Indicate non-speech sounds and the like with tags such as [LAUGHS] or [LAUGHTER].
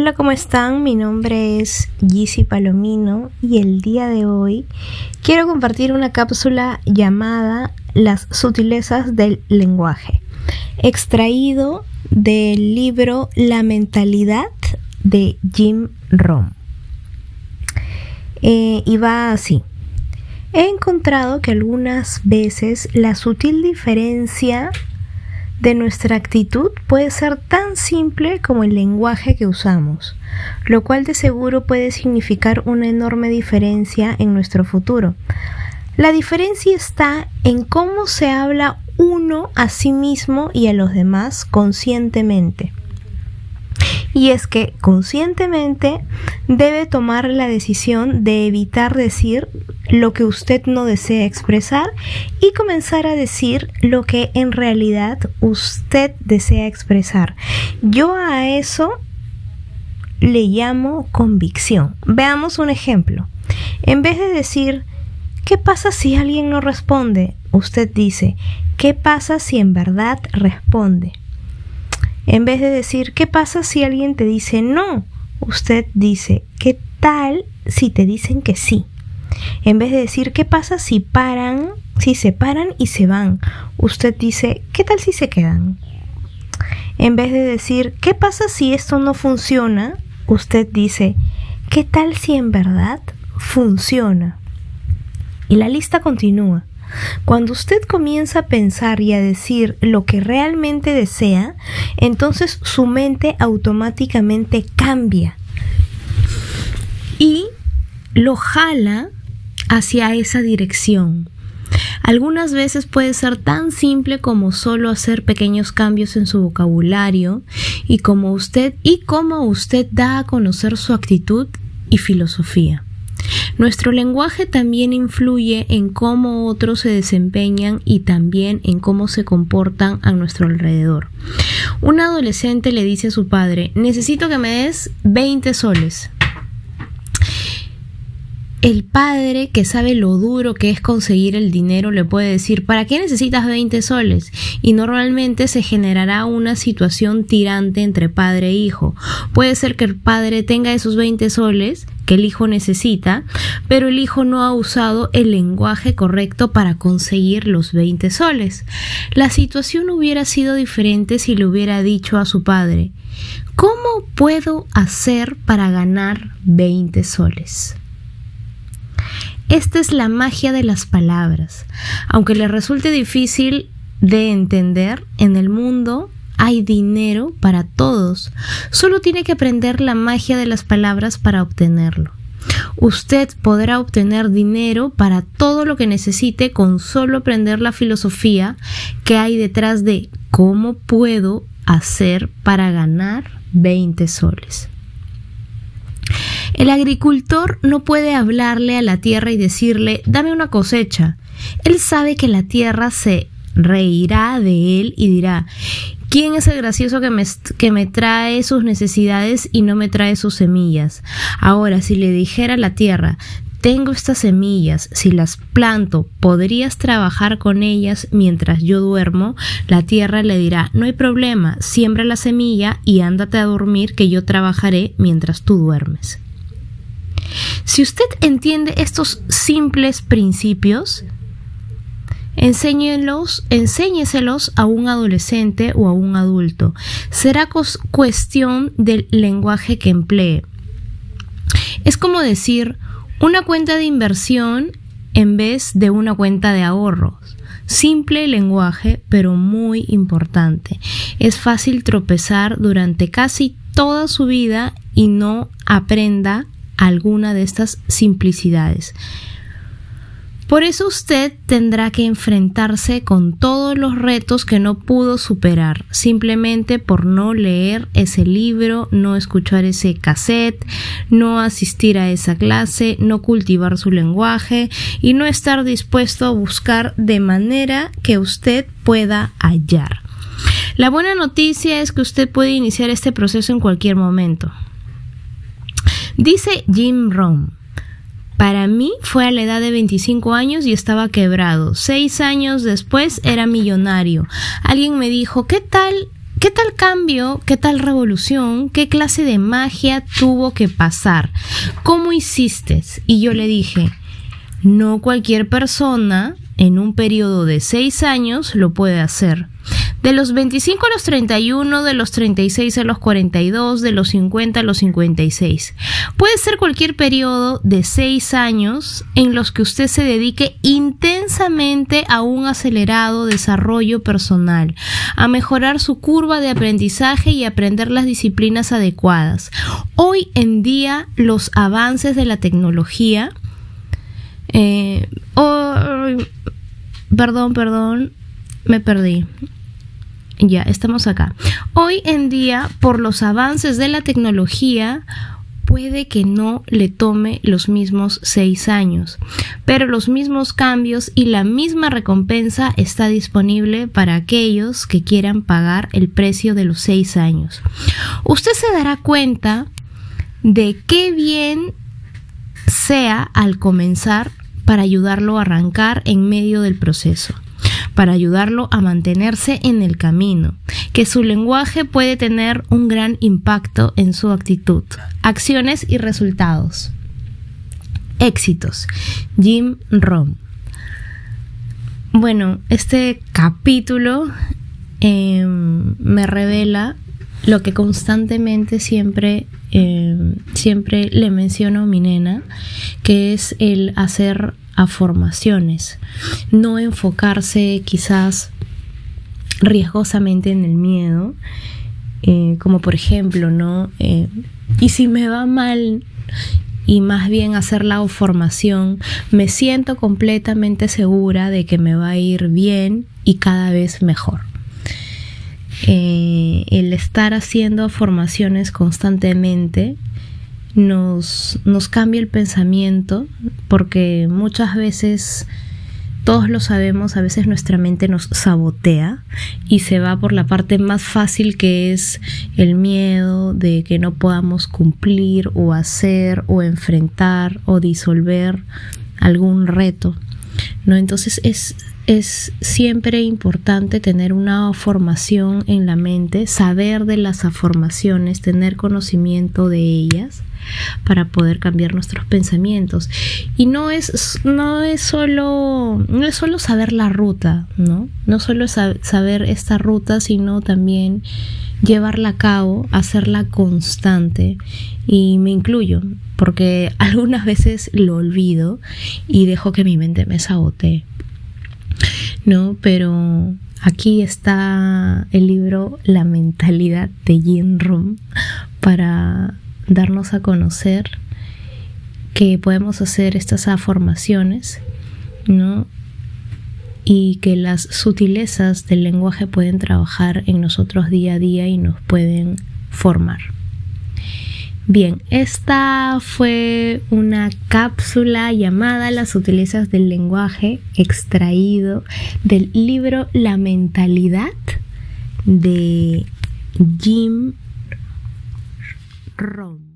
Hola, ¿cómo están? Mi nombre es Gizzy Palomino y el día de hoy quiero compartir una cápsula llamada Las sutilezas del lenguaje, extraído del libro La mentalidad de Jim Rohn. Eh, y va así. He encontrado que algunas veces la sutil diferencia de nuestra actitud puede ser tan simple como el lenguaje que usamos, lo cual de seguro puede significar una enorme diferencia en nuestro futuro. La diferencia está en cómo se habla uno a sí mismo y a los demás conscientemente y es que conscientemente debe tomar la decisión de evitar decir lo que usted no desea expresar y comenzar a decir lo que en realidad usted desea expresar. Yo a eso le llamo convicción. Veamos un ejemplo. En vez de decir, ¿qué pasa si alguien no responde? Usted dice, ¿qué pasa si en verdad responde? En vez de decir, ¿qué pasa si alguien te dice no? Usted dice, ¿qué tal si te dicen que sí? En vez de decir, ¿qué pasa si paran, si se paran y se van? Usted dice, ¿qué tal si se quedan? En vez de decir, ¿qué pasa si esto no funciona? Usted dice, ¿qué tal si en verdad funciona? Y la lista continúa. Cuando usted comienza a pensar y a decir lo que realmente desea, entonces su mente automáticamente cambia y lo jala hacia esa dirección. Algunas veces puede ser tan simple como solo hacer pequeños cambios en su vocabulario y como usted y cómo usted da a conocer su actitud y filosofía. Nuestro lenguaje también influye en cómo otros se desempeñan y también en cómo se comportan a nuestro alrededor. Un adolescente le dice a su padre, necesito que me des 20 soles. El padre que sabe lo duro que es conseguir el dinero le puede decir, ¿para qué necesitas 20 soles? Y normalmente se generará una situación tirante entre padre e hijo. Puede ser que el padre tenga esos 20 soles que el hijo necesita, pero el hijo no ha usado el lenguaje correcto para conseguir los 20 soles. La situación hubiera sido diferente si le hubiera dicho a su padre, ¿cómo puedo hacer para ganar 20 soles? Esta es la magia de las palabras. Aunque le resulte difícil de entender, en el mundo hay dinero para todos. Solo tiene que aprender la magia de las palabras para obtenerlo. Usted podrá obtener dinero para todo lo que necesite con solo aprender la filosofía que hay detrás de cómo puedo hacer para ganar 20 soles. El agricultor no puede hablarle a la tierra y decirle dame una cosecha. Él sabe que la tierra se reirá de él y dirá ¿Quién es el gracioso que me, que me trae sus necesidades y no me trae sus semillas? Ahora, si le dijera a la tierra, tengo estas semillas, si las planto, ¿podrías trabajar con ellas mientras yo duermo? La tierra le dirá, no hay problema, siembra la semilla y ándate a dormir que yo trabajaré mientras tú duermes. Si usted entiende estos simples principios, enséñelos, enséñeselos a un adolescente o a un adulto. Será cuestión del lenguaje que emplee. Es como decir una cuenta de inversión en vez de una cuenta de ahorros. Simple lenguaje, pero muy importante. Es fácil tropezar durante casi toda su vida y no aprenda alguna de estas simplicidades. Por eso usted tendrá que enfrentarse con todos los retos que no pudo superar, simplemente por no leer ese libro, no escuchar ese cassette, no asistir a esa clase, no cultivar su lenguaje y no estar dispuesto a buscar de manera que usted pueda hallar. La buena noticia es que usted puede iniciar este proceso en cualquier momento. Dice Jim Rohn, para mí fue a la edad de 25 años y estaba quebrado. Seis años después era millonario. Alguien me dijo, ¿qué tal ¿qué tal cambio, qué tal revolución, qué clase de magia tuvo que pasar? ¿Cómo hiciste? Y yo le dije, no cualquier persona en un periodo de seis años lo puede hacer. De los 25 a los 31, de los 36 a los 42, de los 50 a los 56. Puede ser cualquier periodo de 6 años en los que usted se dedique intensamente a un acelerado desarrollo personal, a mejorar su curva de aprendizaje y aprender las disciplinas adecuadas. Hoy en día los avances de la tecnología eh, perdón, perdón, me perdí. Ya, estamos acá. Hoy en día, por los avances de la tecnología, puede que no le tome los mismos seis años, pero los mismos cambios y la misma recompensa está disponible para aquellos que quieran pagar el precio de los seis años. Usted se dará cuenta de qué bien sea al comenzar para ayudarlo a arrancar en medio del proceso para ayudarlo a mantenerse en el camino, que su lenguaje puede tener un gran impacto en su actitud, acciones y resultados. Éxitos. Jim Rom. Bueno, este capítulo em, me revela lo que constantemente siempre, em, siempre le menciono a mi nena, que es el hacer a formaciones, no enfocarse quizás riesgosamente en el miedo, eh, como por ejemplo, ¿no? Eh, y si me va mal y más bien hacer la formación, me siento completamente segura de que me va a ir bien y cada vez mejor. Eh, el estar haciendo formaciones constantemente nos, nos cambia el pensamiento porque muchas veces todos lo sabemos, a veces nuestra mente nos sabotea y se va por la parte más fácil que es el miedo de que no podamos cumplir o hacer o enfrentar o disolver algún reto. ¿no? Entonces es, es siempre importante tener una formación en la mente, saber de las afirmaciones, tener conocimiento de ellas para poder cambiar nuestros pensamientos. Y no es, no es solo, no es solo saber la ruta, ¿no? No solo saber esta ruta, sino también llevarla a cabo, hacerla constante. Y me incluyo, porque [LAUGHS] algunas veces lo olvido y dejo que mi mente me sabotee. ¿No? Pero aquí está el libro La mentalidad de Jim Rohn para darnos a conocer que podemos hacer estas afirmaciones, ¿no? Y que las sutilezas del lenguaje pueden trabajar en nosotros día a día y nos pueden formar. Bien, esta fue una cápsula llamada Las sutilezas del lenguaje extraído del libro La mentalidad de Jim Rome.